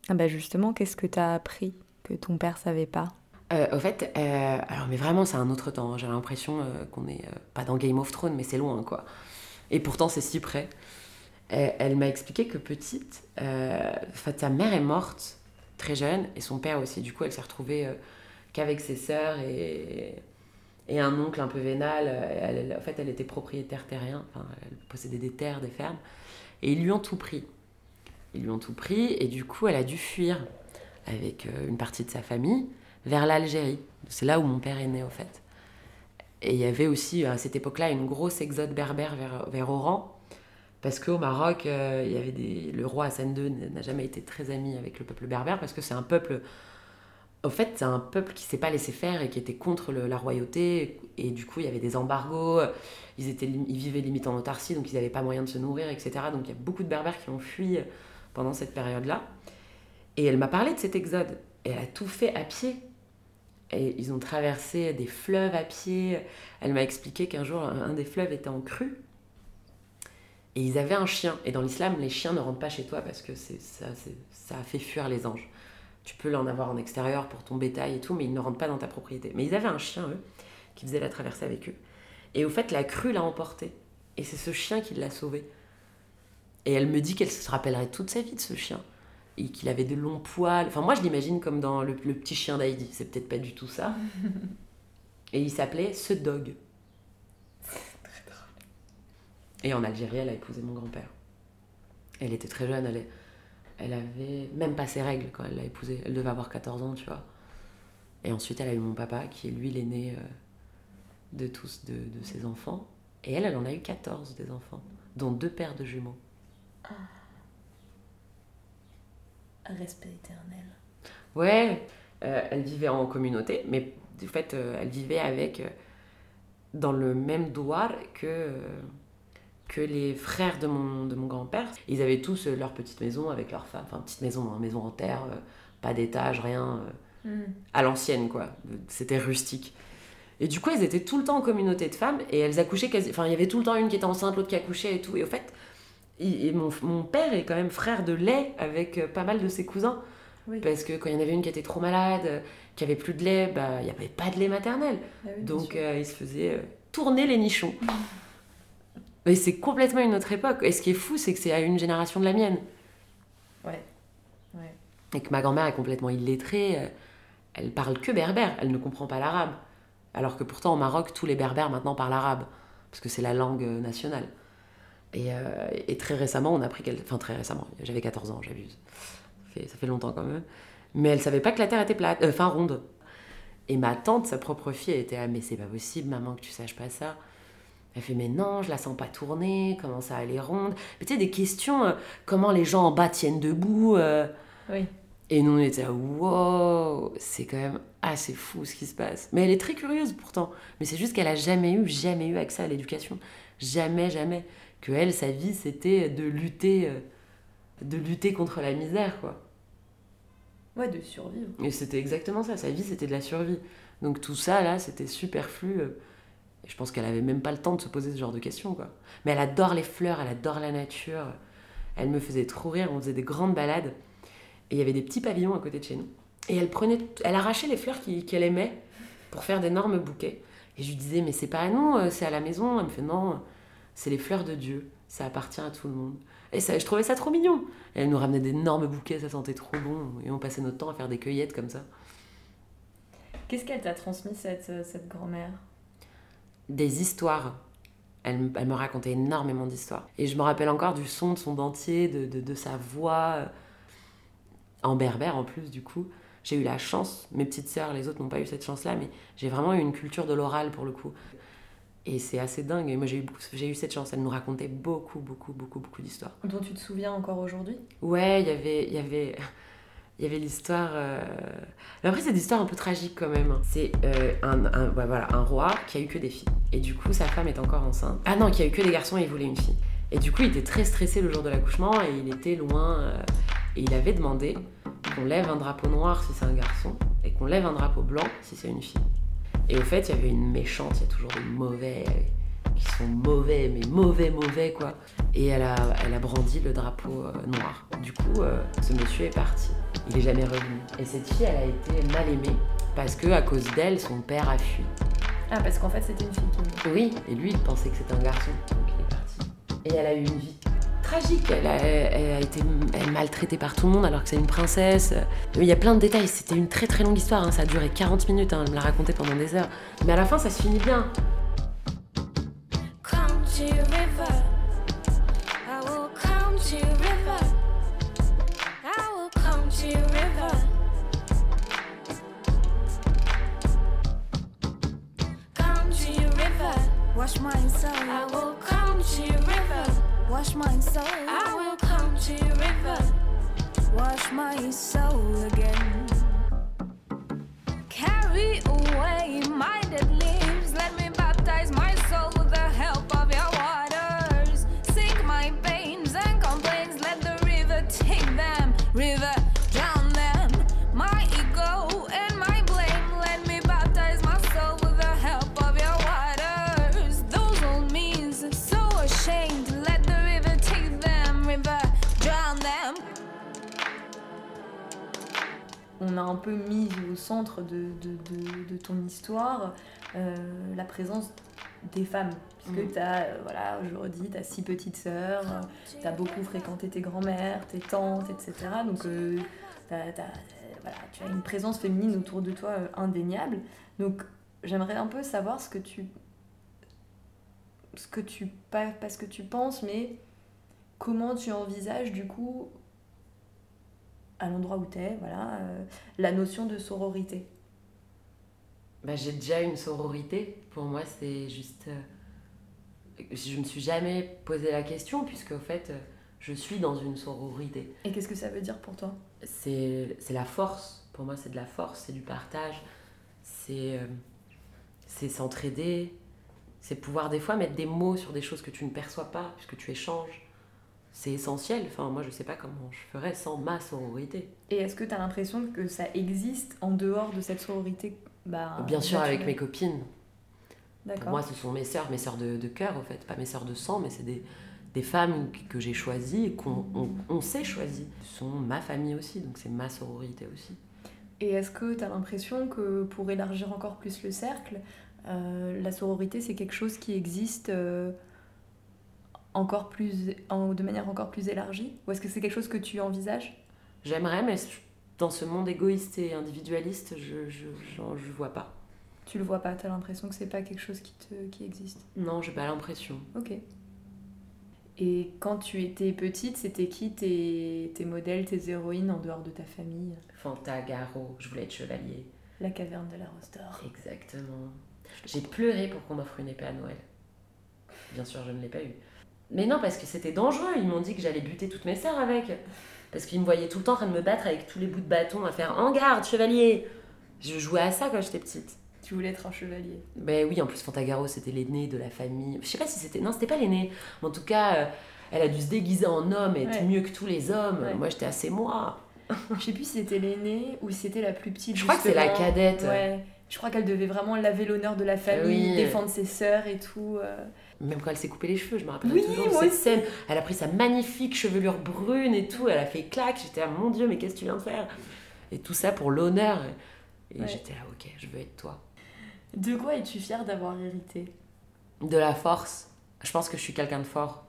Ah bah justement, qu'est-ce que t'as appris que ton père savait pas?
Euh, au fait, euh, alors mais vraiment c'est un autre temps. hein. J'ai l'impression euh, qu'on est euh, pas dans Game of Thrones, mais c'est loin quoi. Et pourtant c'est si près. Euh, elle m'a expliqué que petite, sa mère est morte très jeune et son père aussi. Du coup, elle s'est retrouvée qu'avec ses sœurs et, et un oncle un peu vénal. Euh, Elle, en fait, elle était propriétaire terrien. Enfin, elle possédait des terres, des fermes. Et ils lui ont tout pris. Ils lui ont tout pris et du coup, elle a dû fuir avec euh, une partie de sa famille vers l'Algérie. C'est là où mon père est né, au fait. Et il y avait aussi, à cette époque-là, une grosse exode berbère vers, vers Oran. Parce qu'au Maroc, euh, il y avait le roi Hassan II n'a jamais été très ami avec le peuple berbère, parce que c'est un peuple... Au fait, c'est un peuple qui s'est pas laissé faire et qui était contre la royauté. Et du coup, il y avait des embargos. Ils, étaient, ils vivaient limite en autarcie, donc ils n'avaient pas moyen de se nourrir, etc. Donc il y a beaucoup de berbères qui ont fui pendant cette période-là. Et elle m'a parlé de cet exode. Elle a tout fait à pied. Et ils ont traversé des fleuves à pied. Elle m'a expliqué qu'un jour, un des fleuves était en crue. Et ils avaient un chien. Et dans l'islam, les chiens ne rentrent pas chez toi parce que ça, ça a fait fuir les anges. Tu peux l'en avoir en extérieur pour ton bétail et tout, mais ils ne rentrent pas dans ta propriété. Mais ils avaient un chien, eux, qui faisait la traversée avec eux. Et au fait, la crue l'a emporté. Et c'est ce chien qui l'a sauvé. Et elle me dit qu'elle se rappellerait toute sa vie de ce chien. Et qu'il avait de longs poils. Enfin, moi, je l'imagine comme dans le, le petit chien d'Heidi. C'est peut-être pas du tout ça. Et il s'appelait ce dog. Et en Algérie, elle a épousé mon grand-père. Elle était très jeune, elle, est- elle avait même pas ses règles quand elle l'a épousé. Elle devait avoir 14 ans, tu vois. Et ensuite, elle a eu mon papa, qui est lui l'aîné euh, de tous, de, de ses enfants. Et elle, elle en a eu 14 des enfants, dont deux paires de jumeaux.
Respect éternel.
Ouais, euh, elle vivait en communauté, mais du fait, euh, elle vivait avec, euh, dans le même douar que, que les frères de mon, de mon grand-père. Ils avaient tous euh, leur petite maison avec leur femme, enfin petite maison, hein, maison en terre, euh, pas d'étage, rien, euh, à l'ancienne quoi. C'était rustique. Et du coup, elles étaient tout le temps en communauté de femmes et elles accouchaient quasi. Enfin, il y avait tout le temps une qui était enceinte, l'autre qui accouchait et tout. Et au fait, il- et mon, mon père est quand même frère de lait avec pas mal de ses cousins.
Oui.
Parce que quand il y en avait une qui était trop malade, qui avait plus de lait, bah, il n'y avait pas de lait maternel.
Ah oui,
Donc euh, il se faisait tourner les nichons. Mais c'est complètement une autre époque. Et ce qui est fou, c'est que c'est à une génération de la mienne.
Ouais. Ouais.
Et que ma grand-mère est complètement illettrée. euh, Elle parle que berbère, elle ne comprend pas l'arabe. Alors que pourtant au Maroc, tous les berbères maintenant parlent arabe. Parce que c'est la langue euh, nationale. Et, euh, et très récemment, on a appris qu'elle. Enfin, très récemment, j'avais 14 ans, j'abuse. Ça fait, ça fait longtemps quand même. Mais elle savait pas que la terre était plate, euh, enfin ronde. Et ma tante, sa propre fille, elle était ah, mais c'est pas possible, maman, que tu saches pas ça. Elle fait mais non, je la sens pas tourner, comment ça est ronde. Mais tu sais, des questions, euh, comment les gens en bas tiennent debout. euh,
Oui.
et nous, on était wow, c'est quand même assez fou ce qui se passe. Mais elle est très curieuse pourtant. Mais c'est juste qu'elle a jamais eu, jamais eu accès à l'éducation. Jamais, jamais. Que elle, sa vie, c'était de lutter, euh, de lutter contre la misère, quoi.
Ouais, de survivre.
Et c'était exactement ça, sa vie c'était de la survie. Donc tout ça là, c'était superflu. Je pense qu'elle avait même pas le temps de se poser ce genre de questions quoi. Mais elle adore les fleurs, elle adore la nature. Elle me faisait trop rire, on faisait des grandes balades. Et il y avait des petits pavillons à côté de chez nous. Et elle prenait, elle arrachait les fleurs qu'elle aimait pour faire d'énormes bouquets. Et je lui disais, mais c'est pas à nous, euh, c'est à la maison. Elle me fait, non, c'est les fleurs de Dieu, ça appartient à tout le monde. Et je trouvais ça trop mignon. Elle nous ramenait d'énormes bouquets, ça sentait trop bon. Et on passait notre temps à faire des cueillettes comme ça.
Qu'est-ce qu'elle t'a transmis, cette, euh, cette grand-mère?
Des histoires. Elle, me- elle me racontait énormément d'histoires. Et je me rappelle encore du son de son dentier, de, de, de sa voix, euh, en berbère en plus, du coup. J'ai eu la chance, mes petites sœurs, les autres n'ont pas eu cette chance-là, mais j'ai vraiment eu une culture de l'oral pour le coup. Et c'est assez dingue. Et moi, j'ai eu, j'ai eu cette chance. Elle nous racontait beaucoup, beaucoup, beaucoup, beaucoup d'histoires.
Dont tu te souviens encore aujourd'hui?
Ouais, il y avait, il y avait, il y avait l'histoire. euh, Après, c'est des histoires un peu tragiques quand même. C'est euh, un, voilà, un roi qui a eu que des filles. Et du coup, sa femme est encore enceinte. Ah non, qui a eu que des garçons et il voulait une fille. Et du coup, il était très stressé le jour de l'accouchement et il était loin. euh, et il avait demandé qu'on lève un drapeau noir si c'est un garçon et qu'on lève un drapeau blanc si c'est une fille. Et au fait, il y avait une méchante, il y a toujours des mauvais qui sont mauvais, mais mauvais, mauvais quoi. Et elle a, elle a brandi le drapeau euh, noir. Du coup, ce monsieur est parti. Il est jamais revenu. Et cette fille, elle a été mal aimée parce que à cause d'elle, son père a fui.
Ah, parce qu'en fait, c'était une fille qui
Oui, et lui, il pensait que c'était un garçon, donc il est parti. Et elle a eu une vie tragique. Elle a, elle a été elle maltraitée par tout le monde alors que c'est une princesse. Il y a plein de détails. C'était une très très longue histoire. hein. Ça a duré 40 minutes. hein. Elle me l'a raconté pendant des heures. Mais à la fin, ça se finit bien.
Come to river. I will come to river. Come to to river. Wash my soul. I will come to river. Wash my soul. I will come to river. Wash my soul again.
A un peu mis au centre de, de, de- de ton histoire euh, la présence des femmes. Puisque
Mhm.
tu as, voilà, aujourd'hui, tu as six petites sœurs, tu as beaucoup fréquenté tes grands-mères, tes tantes, etc. Donc euh, euh, voilà, tu as une présence féminine autour de toi euh, indéniable. Donc j'aimerais un peu savoir ce que tu. Ce que tu. Pas, pas ce que tu penses, mais comment tu envisages du coup à l'endroit où tu es, voilà, euh, la notion de sororité.
Bah, j'ai déjà une sororité. Pour moi, c'est juste. euh, Je me suis jamais posé la question, puisque au fait, euh, je suis dans une sororité.
Et qu'est-ce que ça veut dire pour toi?
C'est c'est la force. Pour moi, c'est de la force, c'est du partage. C'est euh, c'est s'entraider. C'est pouvoir des fois mettre des mots sur des choses que tu ne perçois pas, puisque tu échanges. C'est essentiel. Enfin, moi, je sais pas comment je ferais sans ma sororité.
Et est-ce que tu as l'impression que ça existe en dehors de cette sororité? Bah,
Bien sûr, avec mes copines. Pour
D'accord.
moi, ce sont mes sœurs, mes sœurs de, de cœur, en fait. Pas mes sœurs de sang, mais c'est des, des femmes que- que j'ai choisies et qu'on on, on s'est choisies. Ce sont ma famille aussi, donc c'est ma sororité aussi.
Et est-ce que tu as l'impression que pour élargir encore plus le cercle, euh, la sororité c'est quelque chose qui existe euh, encore plus, en- de manière encore plus élargie Ou est-ce que c'est quelque chose que tu envisages?
J'aimerais, mais dans ce monde égoïste et individualiste, je, je, je vois pas.
Tu le vois pas, tu as l'impression que c'est pas quelque chose qui, te, qui existe?
Non, j'ai pas l'impression.
Ok. Et quand tu étais petite, c'était qui tes, tes modèles, tes héroïnes en dehors de ta famille?
Fanta, Garo, je voulais être chevalier.
La caverne de la Rose d'Or.
Exactement. J'ai pleuré pour qu'on m'offre une épée à Noël. Bien sûr, je ne l'ai pas eu. Mais non, parce que c'était dangereux. Ils m'ont dit que j'allais buter toutes mes sœurs avec. Parce qu'ils me voyaient tout le temps en train de me battre avec tous les bouts de bâton à faire En garde, chevalier Je jouais à ça quand j'étais petite.
Tu voulais être un chevalier.
Ben oui, en plus, Fantagaro, c'était l'aîné de la famille. Je sais pas si c'était. Non, c'était pas l'aîné. En tout cas, euh, elle a dû se déguiser en homme et être
Ouais.
mieux que tous les hommes.
Ouais.
Moi, j'étais assez moi.
Je sais plus si c'était l'aînée ou si c'était la plus petite.
Je crois que c'est la cadette.
Ouais. Je crois qu'elle devait vraiment laver l'honneur de la famille,
Oui.
défendre ses sœurs et tout. euh.
Même quand elle s'est coupé les cheveux, je me rappelle
Oui,
toujours de cette
aussi.
scène. Elle a pris sa magnifique chevelure brune et tout, elle a fait claque. J'étais là, mon Dieu, mais qu'est-ce que tu viens de faire? Et tout ça pour l'honneur. Et
Ouais.
j'étais là, ok, je veux être toi.
De quoi es-tu fière d'avoir hérité?
De la force. Je pense que je suis quelqu'un de fort.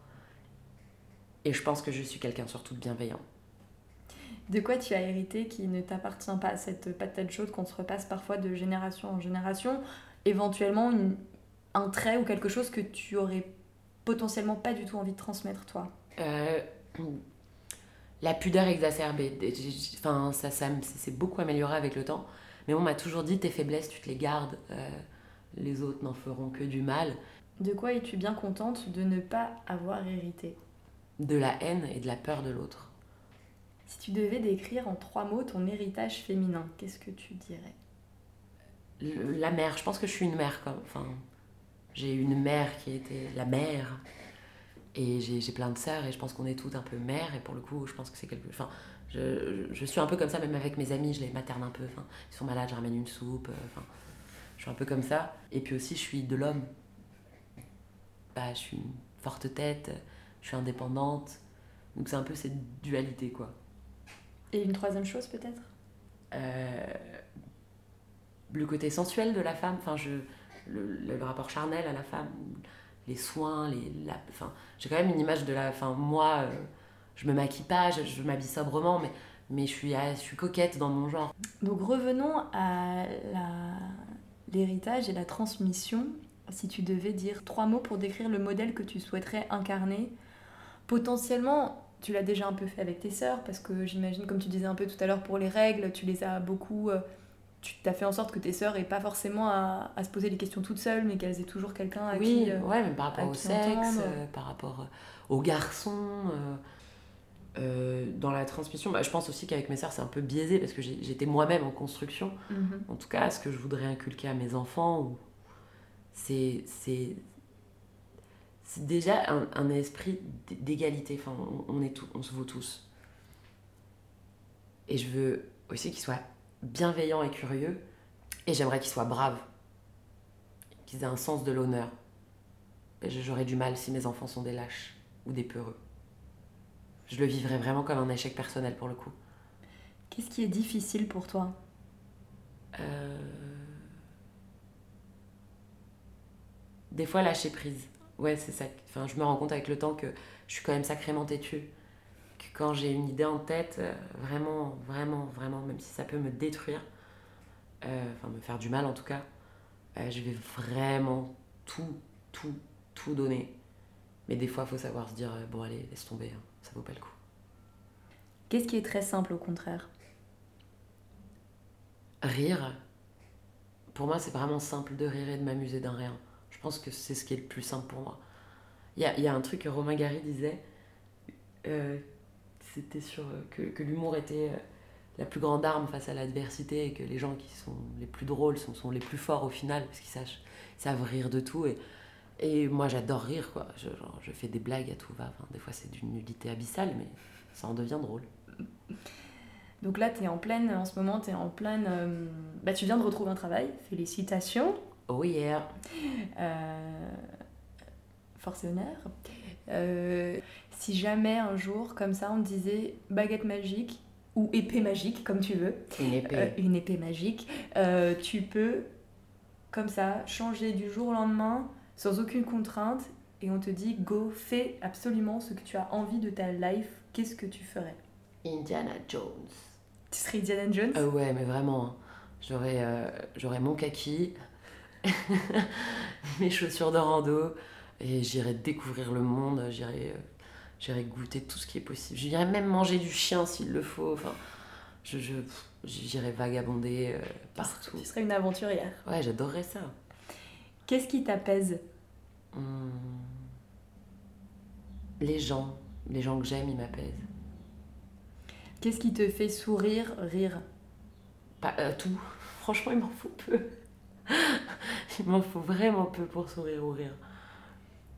Et je pense que je suis quelqu'un surtout de bienveillant.
De quoi tu as hérité qui ne t'appartient pas Cette patate chaude qu'on se repasse parfois de génération en génération. Éventuellement, une- un trait ou quelque chose que tu aurais potentiellement pas du tout envie de transmettre, toi?
Euh, la pudeur exacerbée. Enfin, ça, ça c'est beaucoup amélioré avec le temps. Mais on m'a toujours dit tes faiblesses, tu te les gardes. Euh, les autres n'en feront que du mal.
De quoi es-tu bien contente de ne pas avoir hérité?
De la haine et de la peur de l'autre.
Si tu devais décrire en trois mots ton héritage féminin, qu'est-ce que tu dirais?
La mère, je pense que je suis une mère. Comme, enfin, j'ai une mère qui était la mère. Et j'ai plein de sœurs et je pense qu'on est toutes un peu mères. Et pour le coup, je pense que c'est quelque Enfin, je, je suis un peu comme ça, même avec mes amis, je les materne un peu. Enfin, ils sont malades, je ramène une soupe. euh, Enfin, je suis un peu comme ça. Et puis aussi, je suis de l'homme. Bah, je suis une forte tête, je suis indépendante. Donc c'est un peu cette dualité, quoi.
Et une troisième chose peut-être?
Euh, le côté sensuel de la femme, enfin, je, le, le rapport charnel à la femme, les soins, les, la, enfin, j'ai quand même une image de la, enfin, moi, euh, je me maquille pas, je, je m'habille sobrement, mais, mais je, suis, ah, je suis coquette dans mon genre.
Donc revenons à l'héritage et la transmission. Si tu devais dire trois mots pour décrire le modèle que tu souhaiterais incarner, potentiellement, tu l'as déjà un peu fait avec tes sœurs, parce que j'imagine, comme tu disais un peu tout à l'heure pour les règles, tu les as beaucoup... euh, tu t'as fait en sorte que tes sœurs aient pas forcément à, à se poser les questions toutes seules, mais qu'elles aient toujours quelqu'un à
oui,
qui... euh,
ouais, mais par rapport au sexe, euh, par rapport aux garçons. euh, dans la transmission, bah, je pense aussi qu'avec mes sœurs, c'est un peu biaisé parce que j'étais moi-même en construction.
mhm.
En tout cas, ce que je voudrais inculquer à mes enfants, c'est c'est déjà un, un esprit d'égalité. Enfin, on, on est tout, on se vaut tous. Et je veux aussi qu'ils soient bienveillants et curieux. Et j'aimerais qu'ils soient braves, qu'ils aient un sens de l'honneur. J'aurais du mal si mes enfants sont des lâches ou des peureux. Je le vivrais vraiment comme un échec personnel pour le coup.
Qu'est-ce qui est difficile pour toi?
Euh, Des fois, lâcher prise. Ouais, c'est ça. Enfin, je me rends compte avec le temps que je suis quand même sacrément têtue. Que quand j'ai une idée en tête, euh, vraiment, vraiment, vraiment, même si ça peut me détruire, euh, enfin me faire du mal en tout cas, euh, je vais vraiment tout, tout, tout donner. Mais des fois, il faut savoir se dire, bon allez, laisse tomber, hein, ça vaut pas le coup.
Qu'est-ce qui est très simple au contraire?
Rire, pour moi, c'est vraiment simple de rire et de m'amuser d'un rien. Pense que c'est ce qui est le plus simple pour moi. Il y a, y a un truc que Romain Gary disait, euh, c'était sur euh, que, que l'humour était euh, la plus grande arme face à l'adversité et que les gens qui sont les plus drôles sont, les plus forts au final parce qu'ils sachent- savent rire de tout. Et, et moi, j'adore rire, quoi. Je, je fais des blagues à tout va. Des fois, c'est d'une nullité abyssale, mais ça en devient drôle.
Donc là, tu es en pleine, en ce moment, tu es en pleine... Bah, tu viens de retrouver un travail, félicitations.
Oh yeah!
Euh, Force et honneur. Euh, si jamais un jour, comme ça, on te disait baguette magique ou épée magique, comme tu veux,
Une épée.
euh, une épée magique, tu peux, comme ça, changer du jour au lendemain, sans aucune contrainte, et on te dit go, fais absolument ce que tu as envie de ta life, qu'est-ce que tu ferais?
Indiana Jones.
Tu serais Indiana Jones?
Ah ouais, mais vraiment. hein. J'aurais j'aurais mon kaki, mes chaussures de rando, et j'irais découvrir le monde, euh, j'irais goûter tout ce qui est possible. J'irais même manger du chien s'il le faut. Enfin, je, j'irais vagabonder euh, partout.
Tu serais une aventurière.
Ouais, j'adorerais ça.
Qu'est-ce qui t'apaise?
Hum. Les gens, les gens que j'aime, ils m'apaisent.
Qu'est-ce qui te fait sourire, rire?
Pas euh, tout. Franchement, il m'en faut peu. Il m'en faut vraiment peu pour sourire ou rire.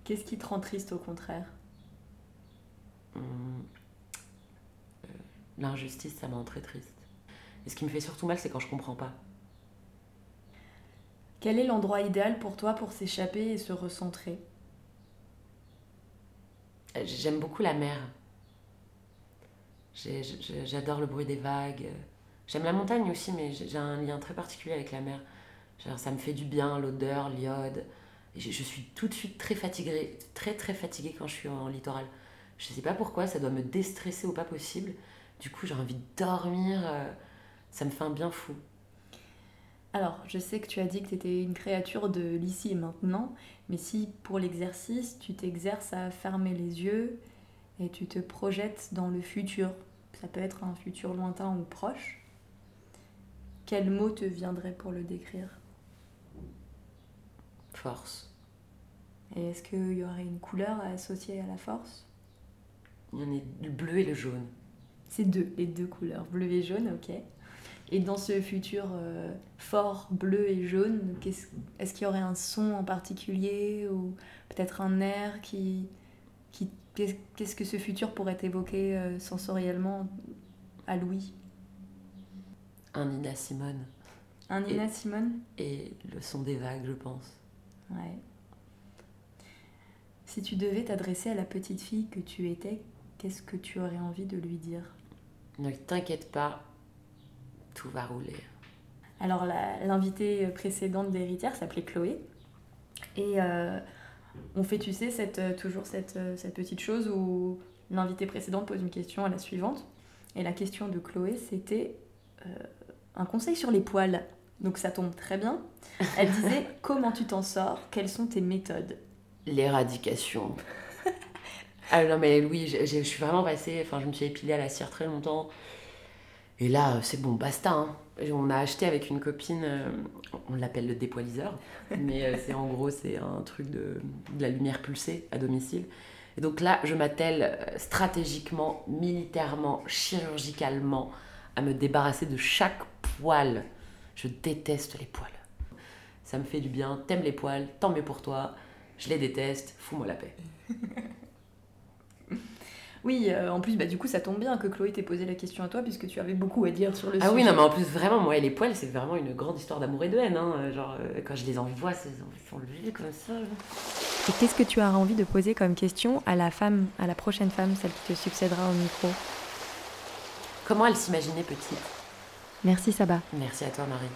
Qu'est-ce qui te rend triste au contraire?
Hum. Euh, L'injustice, ça me rend très triste. Et ce qui me fait surtout mal, c'est quand je comprends pas.
Quel est l'endroit idéal pour toi pour s'échapper et se recentrer?
Euh, J'aime beaucoup la mer. J'adore le bruit des vagues. J'aime la montagne aussi, mais j'ai un lien très particulier avec la mer. Genre, ça me fait du bien, l'odeur, l'iode. Je, suis tout de suite très fatiguée, très très fatiguée quand je suis en littoral. Je sais pas pourquoi, ça doit me déstresser au pas possible. Du coup, j'ai envie de dormir. euh, Ça me fait un bien fou.
Alors, je sais que tu as dit que tu étais une créature de l'ici et maintenant, mais si pour l'exercice, tu t'exerces à fermer les yeux et tu te projettes dans le futur, ça peut être un futur lointain ou proche, quel mot te viendrait pour le décrire?
Force.
Et est-ce qu'il y aurait une couleur à associer à la force?
Il y en a le bleu et le jaune.
C'est deux, les deux couleurs, bleu et jaune, ok. Et dans ce futur euh, fort bleu et jaune, est-ce qu'il y aurait un son en particulier ou peut-être un air qui, qui qu'est-ce qu'est-ce que ce futur pourrait évoquer euh, sensoriellement à Louis?
Un Nina Simone.
Un Nina Simone?
Et le son des vagues, je pense.
Ouais. Si tu devais t'adresser à la petite fille que tu étais, qu'est-ce que tu aurais envie de lui dire?
Ne t'inquiète pas, tout va rouler.
Alors, l'invitée précédente d'Héritière s'appelait Chloé. Et euh, on fait, tu sais, cette, euh, toujours cette, euh, cette petite chose où l'invitée précédente pose une question à la suivante. Et la question de Chloé, c'était euh, un conseil sur les poils. Donc, ça tombe très bien. Elle disait Comment tu t'en sors? Quelles sont tes méthodes?
L'éradication. ah non, mais j'ai- j'ai- je suis vraiment passée. Enfin, je me suis épilée à la cire très longtemps. Et là, euh, c'est bon, basta. hein. On a acheté avec une copine, euh, on l'appelle le dépoiliseur, mais euh, c'est en gros, c'est un truc de, de la lumière pulsée à domicile. Et donc là, je m'attelle stratégiquement, militairement, chirurgicalement à me débarrasser de chaque poil. Je déteste les poils. Ça me fait du bien. T'aimes les poils, tant mieux pour toi. Je les déteste, fous-moi la paix.
Oui, euh, en plus, bah, du coup, ça tombe bien que Chloé t'ait posé la question à toi, puisque tu avais beaucoup à dire sur le
Ah
sujet.
oui, non, mais en plus, vraiment, moi et les poils, c'est vraiment une grande histoire d'amour et de haine. hein. Genre, euh, quand je les envoie, ils sont levés comme ça.
Et qu'est-ce que tu auras envie de poser comme question à la femme, à la prochaine femme, celle qui te succédera au micro?
Comment elle s'imaginait petite?
Merci Saba.
Merci à toi, Marie.